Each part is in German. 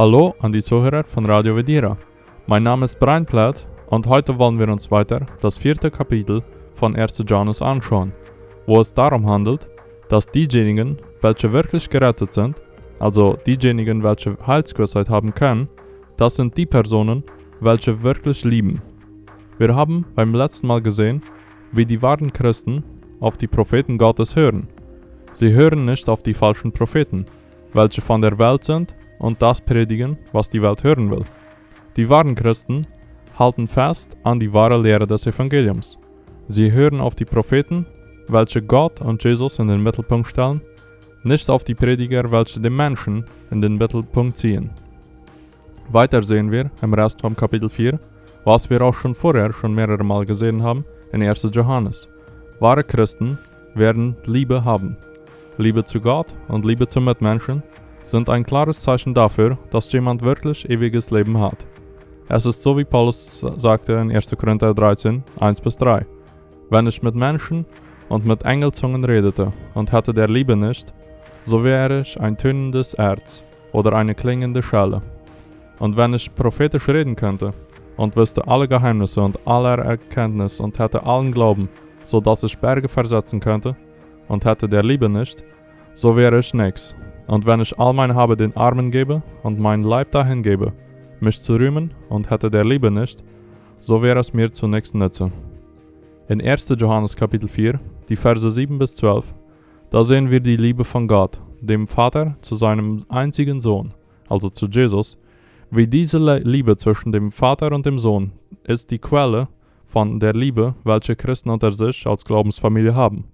Hallo an die Zuhörer von Radio Vedira. Mein Name ist Brian Platt und heute wollen wir uns weiter das vierte Kapitel von 1. Johannes anschauen, wo es darum handelt, dass diejenigen, welche wirklich gerettet sind, also diejenigen, welche Heilsgewissheit haben können, das sind die Personen, welche wirklich lieben. Wir haben beim letzten Mal gesehen, wie die wahren Christen auf die Propheten Gottes hören. Sie hören nicht auf die falschen Propheten, welche von der Welt sind und das predigen, was die Welt hören will. Die wahren Christen halten fest an die wahre Lehre des Evangeliums. Sie hören auf die Propheten, welche Gott und Jesus in den Mittelpunkt stellen, nicht auf die Prediger, welche den Menschen in den Mittelpunkt ziehen. Weiter sehen wir im Rest vom Kapitel 4, was wir auch schon vorher schon mehrere Mal gesehen haben in 1. Johannes. Wahre Christen werden Liebe haben. Liebe zu Gott und Liebe zu Mitmenschen sind ein klares Zeichen dafür, dass jemand wirklich ewiges Leben hat. Es ist so wie Paulus sagte in 1. Korinther 13, 1 bis 3. Wenn ich mit Menschen und mit Engelzungen redete und hätte der Liebe nicht, so wäre ich ein tönendes Erz oder eine klingende Schelle. Und wenn ich prophetisch reden könnte und wüsste alle Geheimnisse und aller Erkenntnis und hätte allen Glauben, so dass ich Berge versetzen könnte, und hätte der Liebe nicht, so wäre ich nix. Und wenn ich all mein Habe den Armen gebe und meinen Leib dahin gebe, mich zu rühmen und hätte der Liebe nicht, so wäre es mir zunächst nütze. In 1. Johannes Kapitel 4, die Verse 7 bis 12, da sehen wir die Liebe von Gott, dem Vater, zu seinem einzigen Sohn, also zu Jesus. Wie diese Liebe zwischen dem Vater und dem Sohn ist die Quelle von der Liebe, welche Christen unter sich als Glaubensfamilie haben.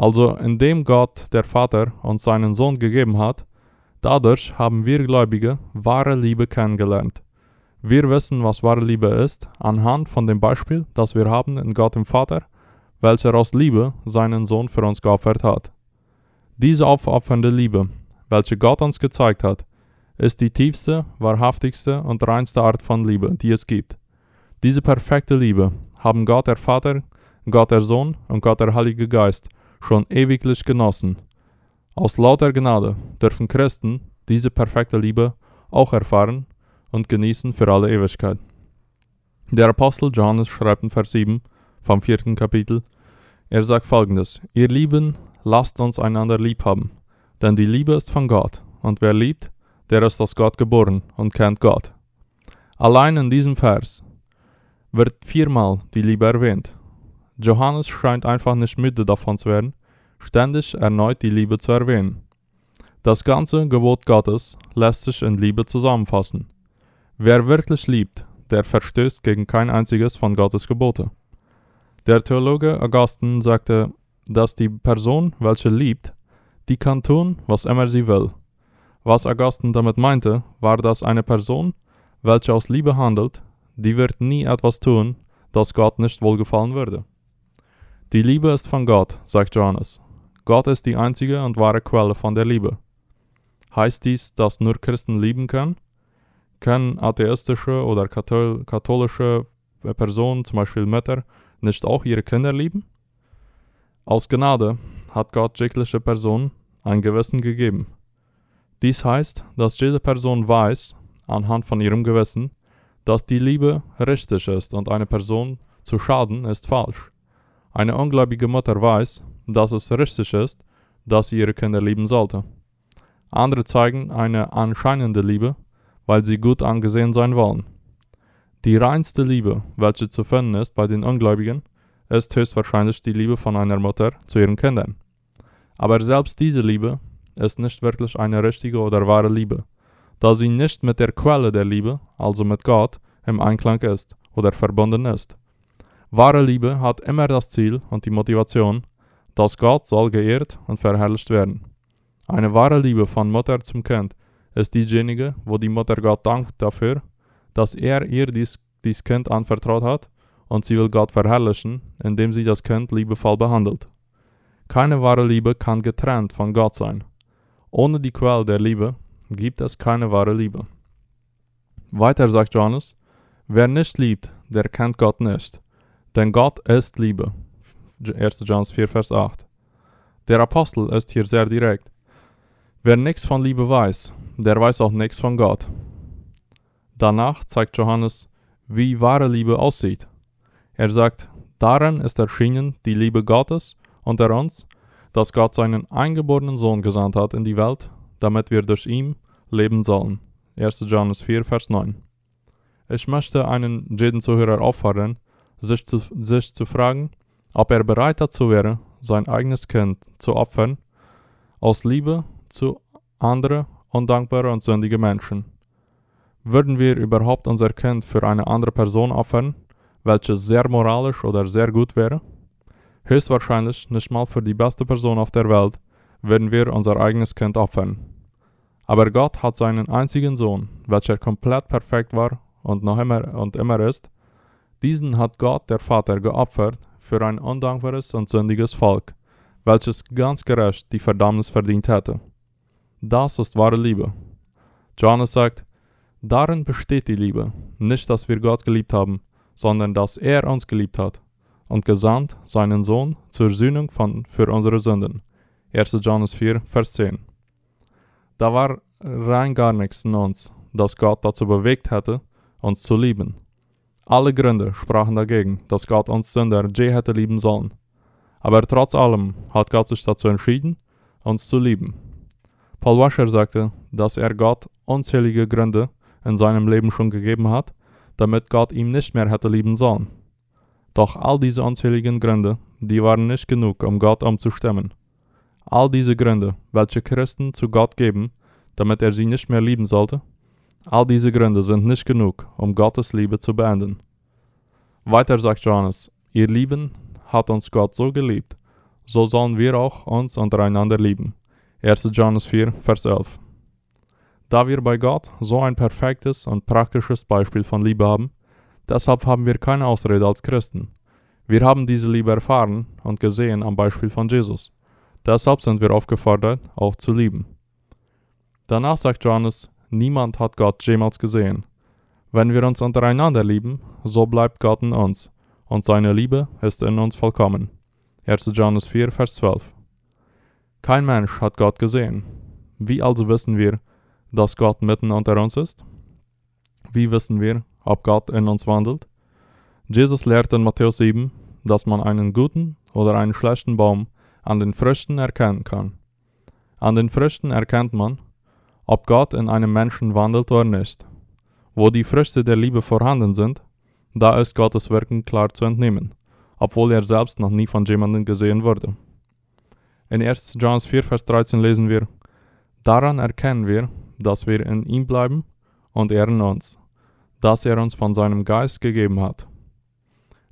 Also indem Gott der Vater uns seinen Sohn gegeben hat, dadurch haben wir Gläubige wahre Liebe kennengelernt. Wir wissen, was wahre Liebe ist, anhand von dem Beispiel, das wir haben in Gott dem Vater, welcher aus Liebe seinen Sohn für uns geopfert hat. Diese aufopfernde Liebe, welche Gott uns gezeigt hat, ist die tiefste, wahrhaftigste und reinste Art von Liebe, die es gibt. Diese perfekte Liebe haben Gott der Vater, Gott der Sohn und Gott der Heilige Geist schon ewiglich genossen. Aus lauter Gnade dürfen Christen diese perfekte Liebe auch erfahren und genießen für alle Ewigkeit. Der Apostel Johannes schreibt in Vers 7 vom vierten Kapitel, er sagt folgendes, ihr Lieben, lasst uns einander lieb haben, denn die Liebe ist von Gott, und wer liebt, der ist aus Gott geboren und kennt Gott. Allein in diesem Vers wird viermal die Liebe erwähnt. Johannes scheint einfach nicht müde davon zu werden, ständig erneut die Liebe zu erwähnen. Das ganze Gebot Gottes lässt sich in Liebe zusammenfassen. Wer wirklich liebt, der verstößt gegen kein einziges von Gottes Gebote. Der Theologe Augustin sagte, dass die Person, welche liebt, die kann tun, was immer sie will. Was Augustin damit meinte, war, dass eine Person, welche aus Liebe handelt, die wird nie etwas tun, das Gott nicht wohlgefallen würde. Die Liebe ist von Gott, sagt Johannes. Gott ist die einzige und wahre Quelle von der Liebe. Heißt dies, dass nur Christen lieben können? Können atheistische oder katholische Personen, zum Beispiel Mütter, nicht auch ihre Kinder lieben? Aus Gnade hat Gott jegliche Person ein Gewissen gegeben. Dies heißt, dass jede Person weiß, anhand von ihrem Gewissen, dass die Liebe richtig ist und eine Person zu schaden ist falsch. Eine ungläubige Mutter weiß, dass es richtig ist, dass sie ihre Kinder lieben sollte. Andere zeigen eine anscheinende Liebe, weil sie gut angesehen sein wollen. Die reinste Liebe, welche zu finden ist bei den Ungläubigen, ist höchstwahrscheinlich die Liebe von einer Mutter zu ihren Kindern. Aber selbst diese Liebe ist nicht wirklich eine richtige oder wahre Liebe, da sie nicht mit der Quelle der Liebe, also mit Gott, im Einklang ist oder verbunden ist. Wahre Liebe hat immer das Ziel und die Motivation, dass Gott soll geehrt und verherrlicht werden. Eine wahre Liebe von Mutter zum Kind ist diejenige, wo die Mutter Gott dankt dafür, dass er ihr dies, dies Kind anvertraut hat und sie will Gott verherrlichen, indem sie das Kind liebevoll behandelt. Keine wahre Liebe kann getrennt von Gott sein. Ohne die Quelle der Liebe gibt es keine wahre Liebe. Weiter sagt Johannes, wer nicht liebt, der kennt Gott nicht, denn Gott ist Liebe. 1. Johannes 4, Vers 8. Der Apostel ist hier sehr direkt. Wer nichts von Liebe weiß, der weiß auch nichts von Gott. Danach zeigt Johannes, wie wahre Liebe aussieht. Er sagt, darin ist erschienen die Liebe Gottes unter uns, dass Gott seinen eingeborenen Sohn gesandt hat in die Welt, damit wir durch ihn leben sollen. 1. Johannes 4, Vers 9. Ich möchte einen jeden Zuhörer auffordern, sich zu, sich zu fragen, ob er bereit dazu wäre, sein eigenes Kind zu opfern, aus Liebe zu anderen undankbaren und sündigen Menschen. Würden wir überhaupt unser Kind für eine andere Person opfern, welche sehr moralisch oder sehr gut wäre? Höchstwahrscheinlich nicht mal für die beste Person auf der Welt würden wir unser eigenes Kind opfern. Aber Gott hat seinen einzigen Sohn, welcher komplett perfekt war und noch immer und immer ist, diesen hat Gott, der Vater, geopfert für ein undankbares und sündiges Volk, welches ganz gerecht die Verdammnis verdient hätte. Das ist wahre Liebe. Johannes sagt, darin besteht die Liebe, nicht dass wir Gott geliebt haben, sondern dass er uns geliebt hat und gesandt seinen Sohn zur Sühnung von, für unsere Sünden. 1. Johannes 4, Vers 10. Da war rein gar nichts in uns, das Gott dazu bewegt hätte, uns zu lieben. Alle Gründe sprachen dagegen, dass Gott uns Sünder je hätte lieben sollen. Aber trotz allem hat Gott sich dazu entschieden, uns zu lieben. Paul Washer sagte, dass er Gott unzählige Gründe in seinem Leben schon gegeben hat, damit Gott ihm nicht mehr hätte lieben sollen. Doch all diese unzähligen Gründe, die waren nicht genug, um Gott umzustimmen. All diese Gründe, welche Christen zu Gott geben, damit er sie nicht mehr lieben sollte, All diese Gründe sind nicht genug, um Gottes Liebe zu beenden. Weiter sagt Johannes, ihr Lieben hat uns Gott so geliebt, so sollen wir auch uns untereinander lieben. 1. Johannes 4, Vers 11. Da wir bei Gott so ein perfektes und praktisches Beispiel von Liebe haben, deshalb haben wir keine Ausrede als Christen. Wir haben diese Liebe erfahren und gesehen am Beispiel von Jesus. Deshalb sind wir aufgefordert, auch zu lieben. Danach sagt Johannes, Niemand hat Gott jemals gesehen. Wenn wir uns untereinander lieben, so bleibt Gott in uns, und seine Liebe ist in uns vollkommen. 1. Johannes 4, Vers 12. Kein Mensch hat Gott gesehen. Wie also wissen wir, dass Gott mitten unter uns ist? Wie wissen wir, ob Gott in uns wandelt? Jesus lehrt in Matthäus 7, dass man einen guten oder einen schlechten Baum an den Früchten erkennen kann. An den Früchten erkennt man, ob Gott in einem Menschen wandelt oder nicht. Wo die Früchte der Liebe vorhanden sind, da ist Gottes Wirken klar zu entnehmen, obwohl er selbst noch nie von jemandem gesehen wurde. In 1. Johannes 4, Vers 13 lesen wir, Daran erkennen wir, dass wir in ihm bleiben und er in uns, dass er uns von seinem Geist gegeben hat.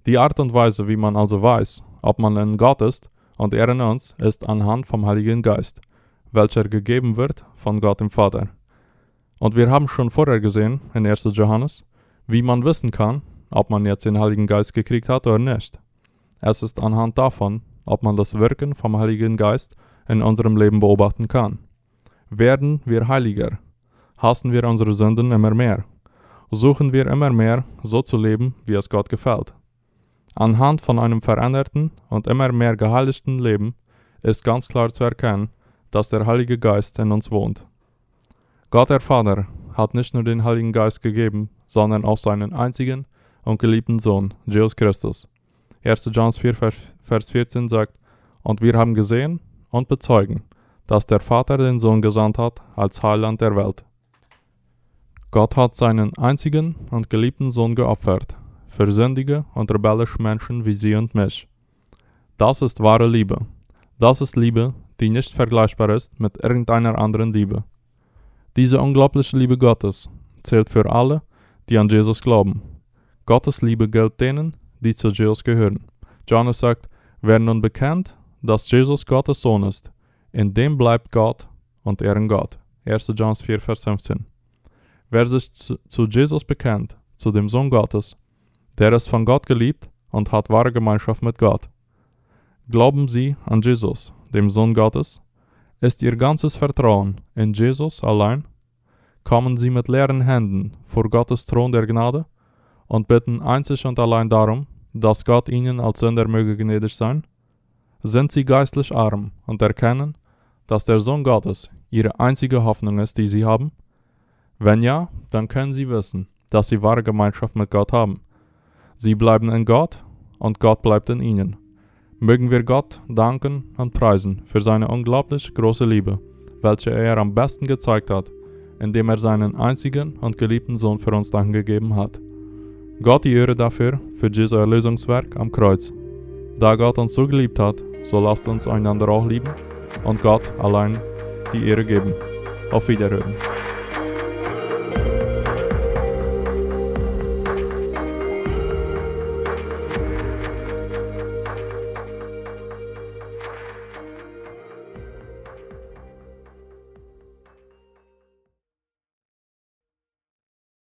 Die Art und Weise, wie man also weiß, ob man in Gott ist und er in uns, ist anhand vom Heiligen Geist welcher gegeben wird von Gott dem Vater. Und wir haben schon vorher gesehen, in 1. Johannes, wie man wissen kann, ob man jetzt den Heiligen Geist gekriegt hat oder nicht. Es ist anhand davon, ob man das Wirken vom Heiligen Geist in unserem Leben beobachten kann. Werden wir heiliger? Hassen wir unsere Sünden immer mehr? Suchen wir immer mehr, so zu leben, wie es Gott gefällt? Anhand von einem veränderten und immer mehr geheiligten Leben ist ganz klar zu erkennen, dass der Heilige Geist in uns wohnt. Gott der Vater hat nicht nur den Heiligen Geist gegeben, sondern auch seinen einzigen und geliebten Sohn, Jesus Christus. 1. Johannes 4, Vers 14 sagt, Und wir haben gesehen und bezeugen, dass der Vater den Sohn gesandt hat als Heiland der Welt. Gott hat seinen einzigen und geliebten Sohn geopfert, für sündige und rebellische Menschen wie sie und mich. Das ist wahre Liebe. Das ist Liebe, die nicht vergleichbar ist mit irgendeiner anderen Liebe. Diese unglaubliche Liebe Gottes zählt für alle, die an Jesus glauben. Gottes Liebe gilt denen, die zu Jesus gehören. Johannes sagt, wer nun bekennt, dass Jesus Gottes Sohn ist, in dem bleibt Gott und in Gott. 1. Johannes 4, Vers 15. Wer sich zu, zu Jesus bekennt, zu dem Sohn Gottes, der ist von Gott geliebt und hat wahre Gemeinschaft mit Gott. Glauben Sie an Jesus, dem Sohn Gottes? Ist Ihr ganzes Vertrauen in Jesus allein? Kommen Sie mit leeren Händen vor Gottes Thron der Gnade und bitten einzig und allein darum, dass Gott Ihnen als Sünder möge gnädig sein? Sind Sie geistlich arm und erkennen, dass der Sohn Gottes Ihre einzige Hoffnung ist, die Sie haben? Wenn ja, dann können Sie wissen, dass sie wahre Gemeinschaft mit Gott haben. Sie bleiben in Gott und Gott bleibt in ihnen. Mögen wir Gott danken und preisen für seine unglaublich große Liebe, welche er am besten gezeigt hat, indem er seinen einzigen und geliebten Sohn für uns gegeben hat. Gott die Ehre dafür, für Jesu Erlösungswerk am Kreuz. Da Gott uns so geliebt hat, so lasst uns einander auch lieben und Gott allein die Ehre geben. Auf Wiederhören.